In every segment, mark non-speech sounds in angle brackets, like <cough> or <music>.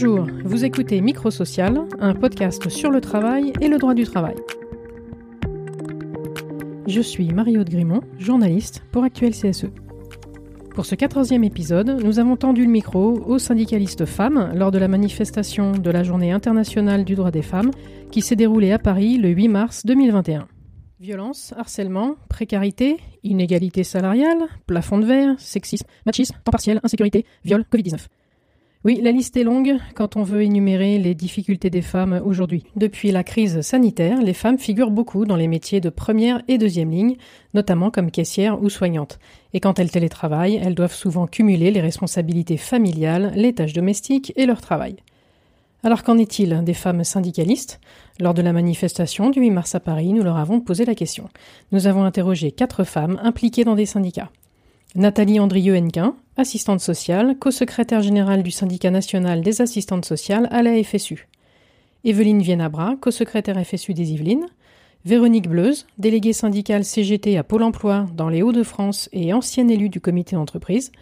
Bonjour, vous écoutez Microsocial, un podcast sur le travail et le droit du travail. Je suis Marie-Aude Grimont, journaliste pour Actuel CSE. Pour ce quatorzième épisode, nous avons tendu le micro aux syndicalistes femmes lors de la manifestation de la Journée internationale du droit des femmes qui s'est déroulée à Paris le 8 mars 2021. Violence, harcèlement, précarité, inégalité salariale, plafond de verre, sexisme, machisme, temps partiel, insécurité, viol, Covid-19. Oui, la liste est longue quand on veut énumérer les difficultés des femmes aujourd'hui. Depuis la crise sanitaire, les femmes figurent beaucoup dans les métiers de première et deuxième ligne, notamment comme caissières ou soignantes. Et quand elles télétravaillent, elles doivent souvent cumuler les responsabilités familiales, les tâches domestiques et leur travail. Alors qu'en est-il des femmes syndicalistes? Lors de la manifestation du 8 mars à Paris, nous leur avons posé la question. Nous avons interrogé quatre femmes impliquées dans des syndicats. Nathalie Andrieux-Henquin, assistante sociale, co-secrétaire générale du syndicat national des assistantes sociales à la FSU. Evelyne Vienabra, co-secrétaire FSU des Yvelines. Véronique Bleuze, déléguée syndicale CGT à Pôle emploi dans les Hauts-de-France et ancienne élue du comité d'entreprise.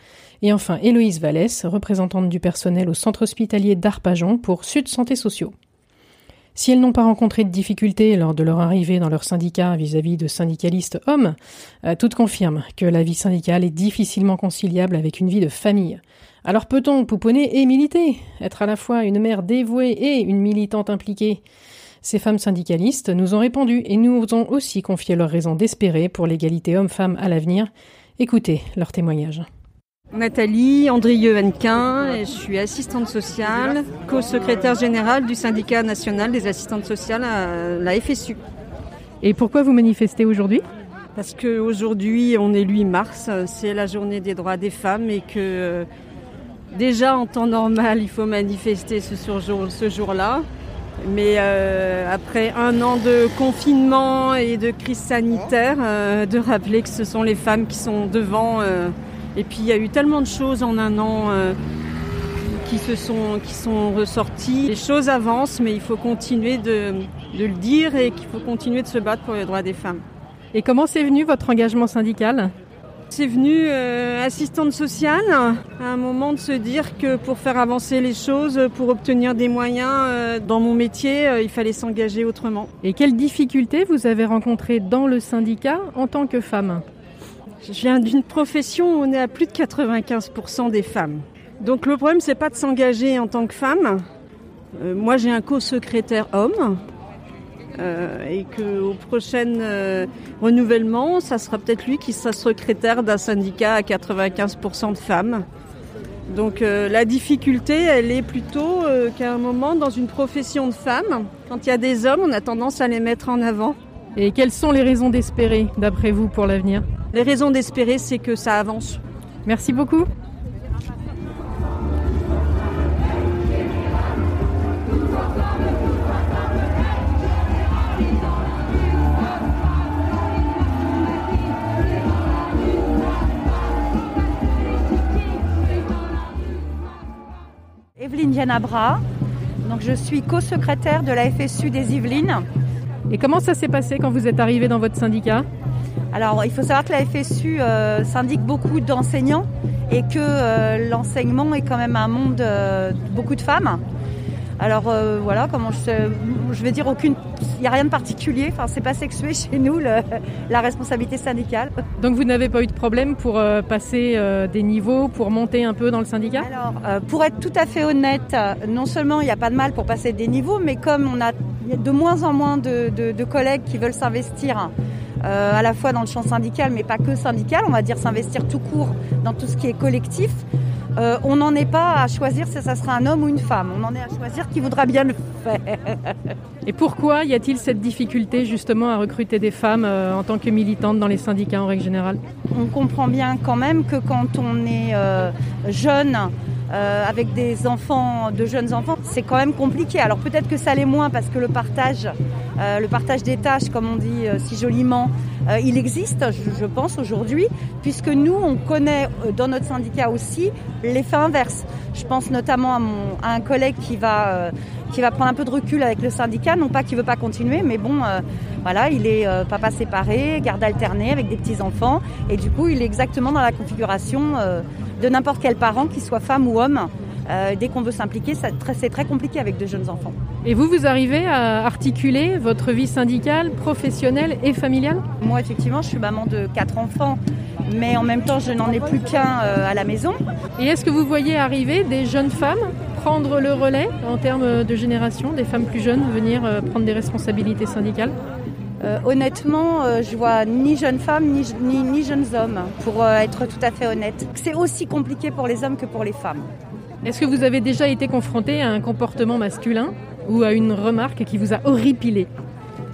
Et enfin Héloïse Vallès, représentante du personnel au centre hospitalier d'Arpajon pour Sud Santé Sociaux. Si elles n'ont pas rencontré de difficultés lors de leur arrivée dans leur syndicat vis-à-vis de syndicalistes hommes, euh, toutes confirment que la vie syndicale est difficilement conciliable avec une vie de famille. Alors peut-on pouponner et militer Être à la fois une mère dévouée et une militante impliquée? Ces femmes syndicalistes nous ont répondu et nous ont aussi confié leurs raisons d'espérer pour l'égalité homme-femme à l'avenir. Écoutez leur témoignage. Nathalie Andrieux-Henquin, je suis assistante sociale, co-secrétaire générale du syndicat national des assistantes sociales à la FSU. Et pourquoi vous manifestez aujourd'hui? Parce qu'aujourd'hui, on est le 8 mars, c'est la journée des droits des femmes et que euh, déjà en temps normal, il faut manifester ce, ce jour-là. Mais euh, après un an de confinement et de crise sanitaire, euh, de rappeler que ce sont les femmes qui sont devant et puis il y a eu tellement de choses en un an euh, qui se sont qui sont ressorties. Les choses avancent, mais il faut continuer de, le dire et qu'il faut continuer de se battre pour les droits des femmes. Et comment c'est venu votre engagement syndical? C'est venu euh, assistante sociale, à un moment de se dire que pour faire avancer les choses, pour obtenir des moyens euh, dans mon métier, il fallait s'engager autrement. Et quelles difficultés vous avez rencontrées dans le syndicat en tant que femme? Je viens d'une profession où on est à plus de 95% des femmes. Donc le problème, c'est pas de s'engager en tant que femme. Euh, moi, j'ai un co-secrétaire homme. Euh, et qu'au prochain euh, renouvellement, ça sera peut-être lui qui sera secrétaire d'un syndicat à 95% de femmes. Donc la difficulté, elle est plutôt qu'à un moment, dans une profession de femme, quand il y a des hommes, on a tendance à les mettre en avant. Et quelles sont les raisons d'espérer, d'après vous, pour l'avenir? Les raisons d'espérer, c'est que ça avance. Merci beaucoup. Evelyne Yanabra, donc je suis co-secrétaire de la FSU des Yvelines. Et comment ça s'est passé quand vous êtes arrivé dans votre syndicat Alors, il faut savoir que la FSU euh, syndique beaucoup d'enseignants et que euh, l'enseignement est quand même un monde euh, beaucoup de femmes. Alors voilà, comment je, je vais dire aucune, il n'y a rien de particulier. Enfin, c'est pas sexué <laughs> chez nous la responsabilité syndicale. Donc vous n'avez pas eu de problème pour passer des niveaux, pour monter un peu dans le syndicat? Alors, pour être tout à fait honnête, non seulement il n'y a pas de mal pour passer des niveaux, mais comme on a il y a de moins en moins de, collègues qui veulent s'investir euh, à la fois dans le champ syndical, mais pas que syndical, on va dire s'investir tout court dans tout ce qui est collectif. Euh, on n'en est pas à choisir si ça sera un homme ou une femme. On en est à choisir qui voudra bien le faire. Et pourquoi y a-t-il cette difficulté justement à recruter des femmes euh, en tant que militantes dans les syndicats en règle générale? On comprend bien quand même que quand on est jeune, euh, avec des enfants, de jeunes enfants, c'est quand même compliqué. Alors peut-être que ça l'est moins parce que le partage, euh, le partage des tâches, comme on dit euh, si joliment, il existe, je, pense aujourd'hui, puisque nous, on connaît dans notre syndicat aussi l'effet inverse. Je pense notamment à, un collègue qui va qui va prendre un peu de recul avec le syndicat, non pas qu'il veut pas continuer, mais bon, voilà, il est papa séparé, garde alternée avec des petits enfants, et du coup, il est exactement dans la configuration de n'importe quel parent, qu'il soit femme ou homme. Dès qu'on veut s'impliquer, c'est très compliqué avec de jeunes enfants. Et vous, vous arrivez à articuler votre vie syndicale, professionnelle et familiale? Moi, effectivement, je suis maman de quatre enfants, mais en même temps, je n'en ai plus qu'un à la maison. Et est-ce que vous voyez arriver des jeunes femmes prendre le relais en termes de génération, des femmes plus jeunes venir prendre des responsabilités syndicales? Euh, honnêtement, euh, je vois ni jeunes femmes ni, ni, jeunes hommes, pour euh, être tout à fait honnête. C'est aussi compliqué pour les hommes que pour les femmes. Est-ce que vous avez déjà été confronté à un comportement masculin ou à une remarque qui vous a horripilé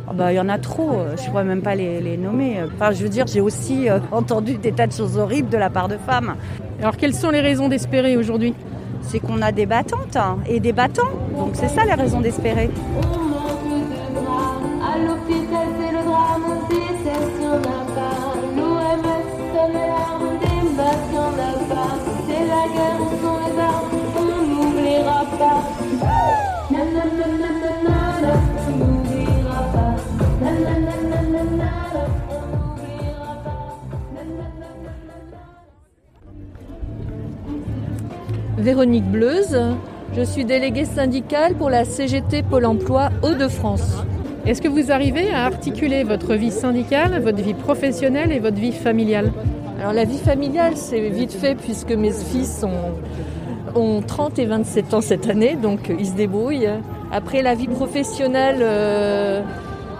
oh bah, il y en a trop, je ne pourrais même pas les, nommer. Enfin, je veux dire, j'ai aussi <laughs> entendu des tas de choses horribles de la part de femmes. Alors, quelles sont les raisons d'espérer aujourd'hui? C'est qu'on a des battantes hein, et des battants. Donc, c'est ça les raisons d'espérer. Véronique Bleuze, je suis déléguée syndicale pour la CGT Pôle Emploi Hauts-de-France. Est-ce que vous arrivez à articuler votre vie syndicale, votre vie professionnelle et votre vie familiale La vie familiale, c'est vite fait puisque mes fils ont, 30 et 27 ans cette année, donc ils se débrouillent. Après la vie professionnelle, euh,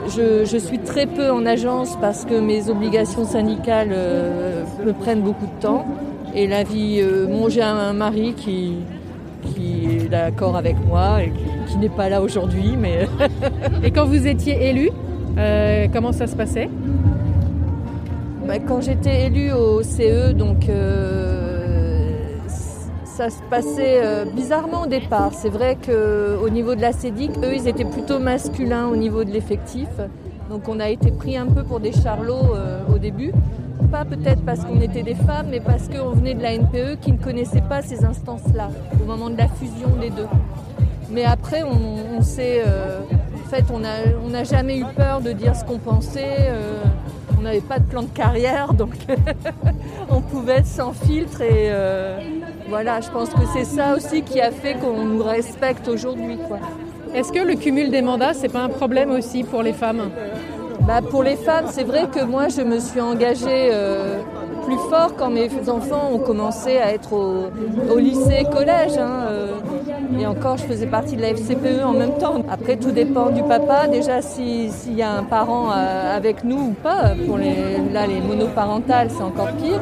je, suis très peu en agence parce que mes obligations syndicales euh, me prennent beaucoup de temps. Et la vie, euh, j'ai un mari qui, qui est d'accord avec moi et qui, n'est pas là aujourd'hui. Mais <laughs> et quand vous étiez élu, euh, comment ça se passait? Bah, Quand j'étais élu au CE, donc euh, ça se passait bizarrement au départ. C'est vrai qu'au niveau de la CEDIC, eux, ils étaient plutôt masculins au niveau de l'effectif. Donc on a été pris un peu pour des charlots au début pas peut-être parce qu'on était des femmes, mais parce qu'on venait de la NPE qui ne connaissait pas ces instances-là, au moment de la fusion des deux. Mais après, on, on euh, en fait, on n'a on jamais eu peur de dire ce qu'on pensait. Euh, on n'avait pas de plan de carrière, donc <laughs> on pouvait être sans filtre. Et euh, voilà, je pense que c'est ça aussi qui a fait qu'on nous respecte aujourd'hui. Est-ce que le cumul des mandats, c'est pas un problème aussi pour les femmes? Bah, pour les femmes, c'est vrai que moi, je me suis engagée euh, plus fort quand mes enfants ont commencé à être au, lycée, collège. Hein, euh, et encore, je faisais partie de la FCPE en même temps. Après, tout dépend du papa. Déjà, s'il y a un parent euh, avec nous ou pas. Pour les, là, les monoparentales, c'est encore pire.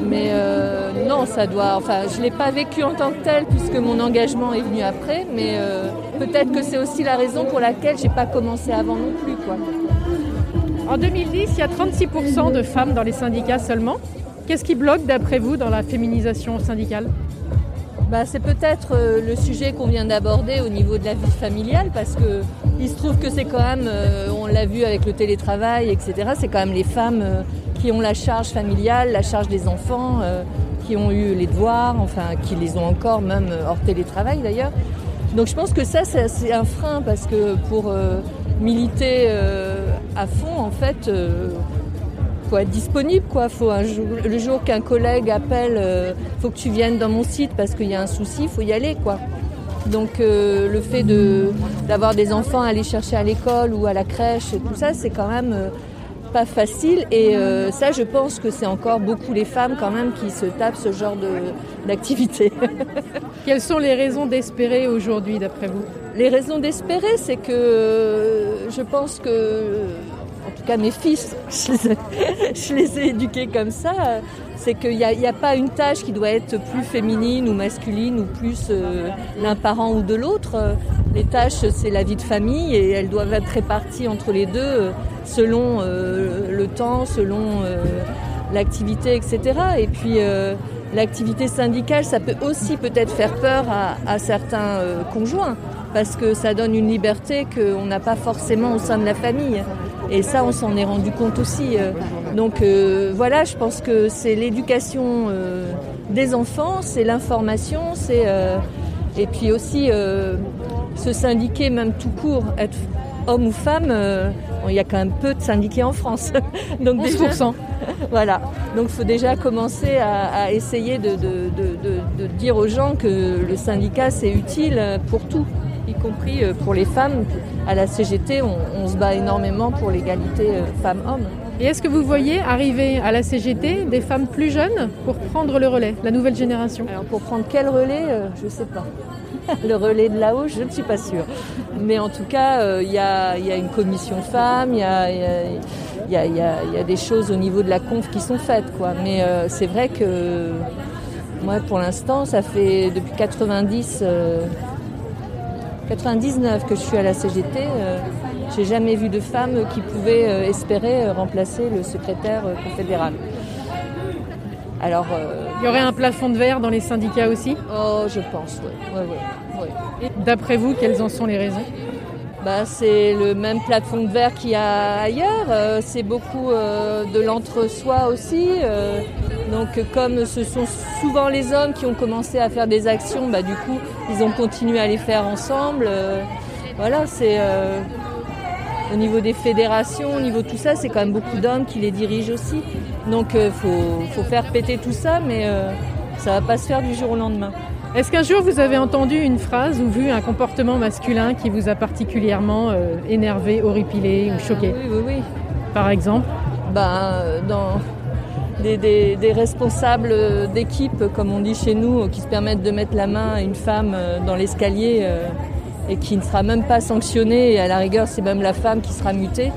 Mais euh, non, ça doit. Enfin, je ne l'ai pas vécu en tant que tel puisque mon engagement est venu après, mais euh, peut-être que c'est aussi la raison pour laquelle j'ai pas commencé avant non plus. Quoi. En 2010, il y a 36% de femmes dans les syndicats seulement. Qu'est-ce qui bloque d'après vous dans la féminisation syndicale? Bah, c'est peut-être euh, le sujet qu'on vient d'aborder au niveau de la vie familiale parce que il se trouve que c'est quand même, on l'a vu avec le télétravail, etc. C'est quand même les femmes qui ont la charge familiale, la charge des enfants, euh, qui ont eu les devoirs, enfin qui les ont encore même euh, hors télétravail d'ailleurs. Donc je pense que ça c'est un frein parce que pour euh, militer à fond en fait faut être disponible quoi. Faut un jour, le jour qu'un collègue appelle, faut que tu viennes dans mon site parce qu'il y a un souci, faut y aller quoi. Donc le fait de d'avoir des enfants à aller chercher à l'école ou à la crèche et tout ça, c'est quand même pas facile et euh, ça je pense que c'est encore beaucoup les femmes quand même qui se tapent ce genre d'activité. <laughs> Quelles sont les raisons d'espérer aujourd'hui d'après vous? Les raisons d'espérer c'est que euh, je pense que tout cas mes fils, <laughs> je les ai, éduqués comme ça, c'est qu'il n'y a, pas une tâche qui doit être plus féminine ou masculine ou plus euh, l'un parent ou de l'autre. Les tâches, c'est la vie de famille et elles doivent être réparties entre les deux selon euh, le temps, selon euh, l'activité, etc. Et puis euh, l'activité syndicale, ça peut aussi peut-être faire peur à, certains conjoints parce que ça donne une liberté qu'on n'a pas forcément au sein de la famille. Et ça, on s'en est rendu compte aussi. Donc voilà, je pense que c'est l'éducation des enfants, c'est l'information, c'est et puis aussi se syndiquer même tout court, être homme ou femme, il y a quand même peu de syndiqués en France. <laughs> Donc 11%. <laughs> voilà. Donc il faut déjà commencer à, essayer de, dire aux gens que le syndicat c'est utile pour tout, y compris pour les femmes. À la CGT, on, se bat énormément pour l'égalité femmes-hommes. Et est-ce que vous voyez arriver à la CGT des femmes plus jeunes pour prendre le relais, la nouvelle génération? Alors pour prendre quel relais, je ne sais pas. <laughs> le relais de là-haut, je ne suis pas sûre. Mais en tout cas, il y, a, une commission femmes, il y a, y a, des choses au niveau de la conf qui sont faites. Quoi. Mais euh, c'est vrai que moi, pour l'instant, ça fait depuis 90, 99 euh, que je suis à la CGT. Euh, j'ai jamais vu de femme qui pouvait espérer remplacer le secrétaire confédéral. Alors, il y aurait un plafond de verre dans les syndicats aussi? Oh, je pense, oui. D'après vous, quelles en sont les raisons? Bah, c'est le même plafond de verre qu'il y a ailleurs. Euh, c'est beaucoup euh, de l'entre-soi aussi. Euh, donc comme ce sont souvent les hommes qui ont commencé à faire des actions, bah, du coup ils ont continué à les faire ensemble. voilà, c'est au niveau des fédérations, au niveau de tout ça, c'est quand même beaucoup d'hommes qui les dirigent aussi. Donc il faut, faire péter tout ça, mais ça va pas se faire du jour au lendemain. Est-ce qu'un jour vous avez entendu une phrase ou vu un comportement masculin qui vous a particulièrement euh, énervé, horripilé ou choqué? Oui, oui, oui. Par exemple? Ben, Dans des, responsables d'équipe, comme on dit chez nous, qui se permettent de mettre la main à une femme euh, dans l'escalier euh, et qui ne sera même pas sanctionnée, et à la rigueur c'est même la femme qui sera mutée.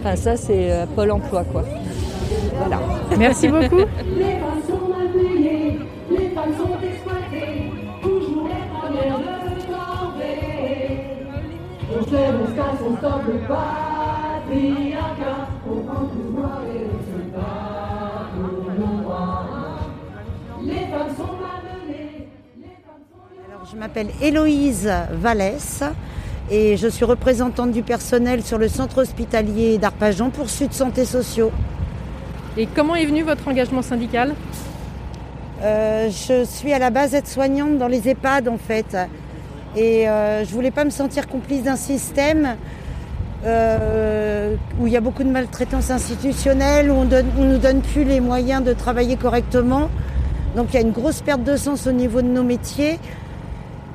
Enfin ça c'est Pôle emploi quoi. Voilà. Merci beaucoup. Je m'appelle Héloïse Vallès et je suis représentante du personnel sur le centre hospitalier d'Arpajon pour Sud Santé Sociaux. Et comment est venu votre engagement syndical? Euh, Je suis à la base aide-soignante dans les EHPAD en fait. Et euh, je ne voulais pas me sentir complice d'un système euh, où il y a beaucoup de maltraitance institutionnelle, où on ne nous donne plus les moyens de travailler correctement. Donc il y a une grosse perte de sens au niveau de nos métiers.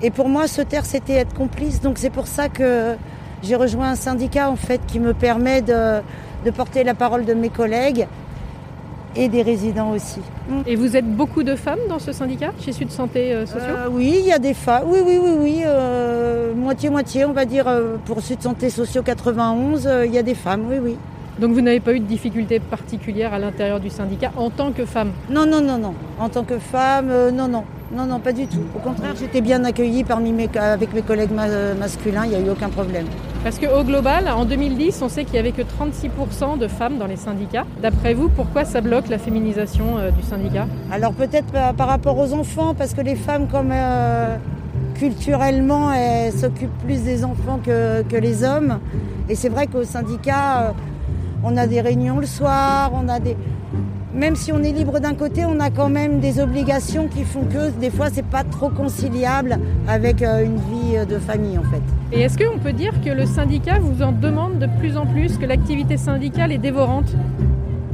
Et pour moi, se taire, c'était être complice. Donc c'est pour ça que j'ai rejoint un syndicat en fait qui me permet de porter la parole de mes collègues et des résidents aussi. Mm. Et vous êtes beaucoup de femmes dans ce syndicat chez Sud Santé euh, Sociaux euh, Oui, il y a des femmes. Oui, oui, oui, oui. Euh, moitié-moitié, on va dire, pour Sud Santé Sociaux 91, il y a des femmes, oui, oui. Donc vous n'avez pas eu de difficultés particulières à l'intérieur du syndicat en tant que femme Non, non, non, non. En tant que femme, non, non. Non, non, pas du tout. Au contraire, j'étais bien accueillie parmi mes, avec mes collègues masculins, il n'y a eu aucun problème. Parce qu'au global, en 2010, on sait qu'il n'y avait que 36% de femmes dans les syndicats. D'après vous, pourquoi ça bloque la féminisation euh, du syndicat? Alors peut-être par, rapport aux enfants, parce que les femmes, comme euh, culturellement, elles s'occupent plus des enfants que, les hommes. Et c'est vrai qu'au syndicat, euh, on a des réunions le soir, on a des même si on est libre d'un côté, on a quand même des obligations qui font que des fois c'est pas trop conciliable avec euh, une vie euh, de famille en fait. Et est-ce qu'on peut dire que le syndicat vous en demande de plus en plus, que l'activité syndicale est dévorante?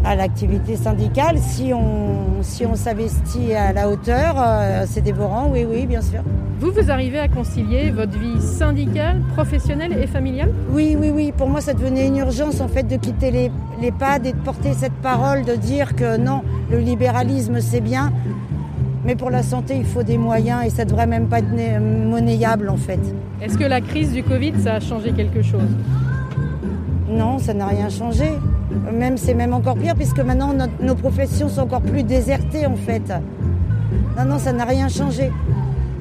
À l'activité syndicale, si on, si on s'investit à la hauteur, euh, c'est dévorant, oui, oui, bien sûr. Vous, vous arrivez à concilier votre vie syndicale, professionnelle et familiale? Oui, oui, oui. Pour moi, ça devenait une urgence, en fait, de quitter les, les pads et de porter cette parole, de dire que non, le libéralisme, c'est bien, mais pour la santé, il faut des moyens et ça devrait même pas être monnayable, en fait. Est-ce que la crise du Covid, ça a changé quelque chose? Non, ça n'a rien changé. Même c'est même encore pire puisque maintenant nos professions sont encore plus désertées en fait. Non, non, ça n'a rien changé.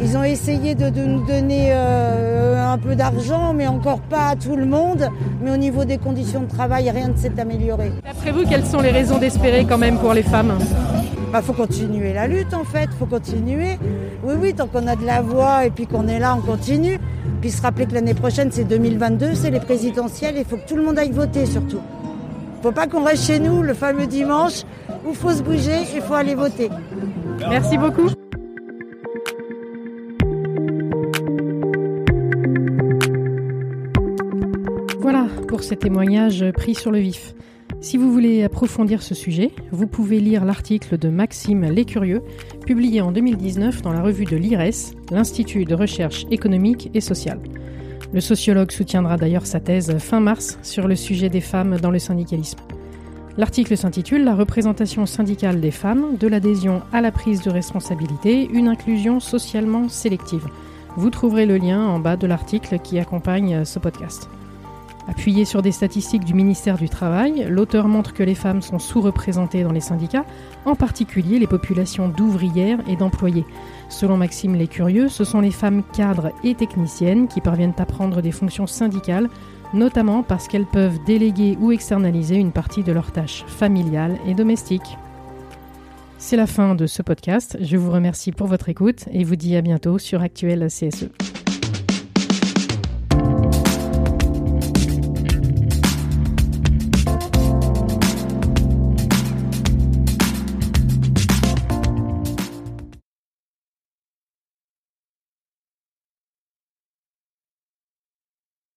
Ils ont essayé de, nous donner euh, un peu d'argent, mais encore pas à tout le monde. Mais au niveau des conditions de travail, rien ne s'est amélioré. D'après vous, quelles sont les raisons d'espérer quand même pour les femmes? Il bah, faut continuer la lutte en fait, faut continuer. Oui, oui, tant qu'on a de la voix et puis qu'on est là, on continue. Puis se rappeler que l'année prochaine, c'est 2022, c'est les présidentielles, il faut que tout le monde aille voter surtout. Faut pas qu'on reste chez nous le fameux dimanche où faut se bouger et faut aller voter. Merci beaucoup. Voilà pour ces témoignages pris sur le vif. Si vous voulez approfondir ce sujet, vous pouvez lire l'article de Maxime Lécurieux, publié en 2019 dans la revue de l'IRES, l'Institut de recherche économique et sociale. Le sociologue soutiendra d'ailleurs sa thèse fin mars sur le sujet des femmes dans le syndicalisme. L'article s'intitule La représentation syndicale des femmes, de l'adhésion à la prise de responsabilité, une inclusion socialement sélective. Vous trouverez le lien en bas de l'article qui accompagne ce podcast. Appuyé sur des statistiques du ministère du Travail, l'auteur montre que les femmes sont sous-représentées dans les syndicats, en particulier les populations d'ouvrières et d'employés. Selon Maxime Lécurieux, ce sont les femmes cadres et techniciennes qui parviennent à prendre des fonctions syndicales, notamment parce qu'elles peuvent déléguer ou externaliser une partie de leurs tâches familiales et domestiques. C'est la fin de ce podcast. Je vous remercie pour votre écoute et vous dis à bientôt sur Actuel CSE.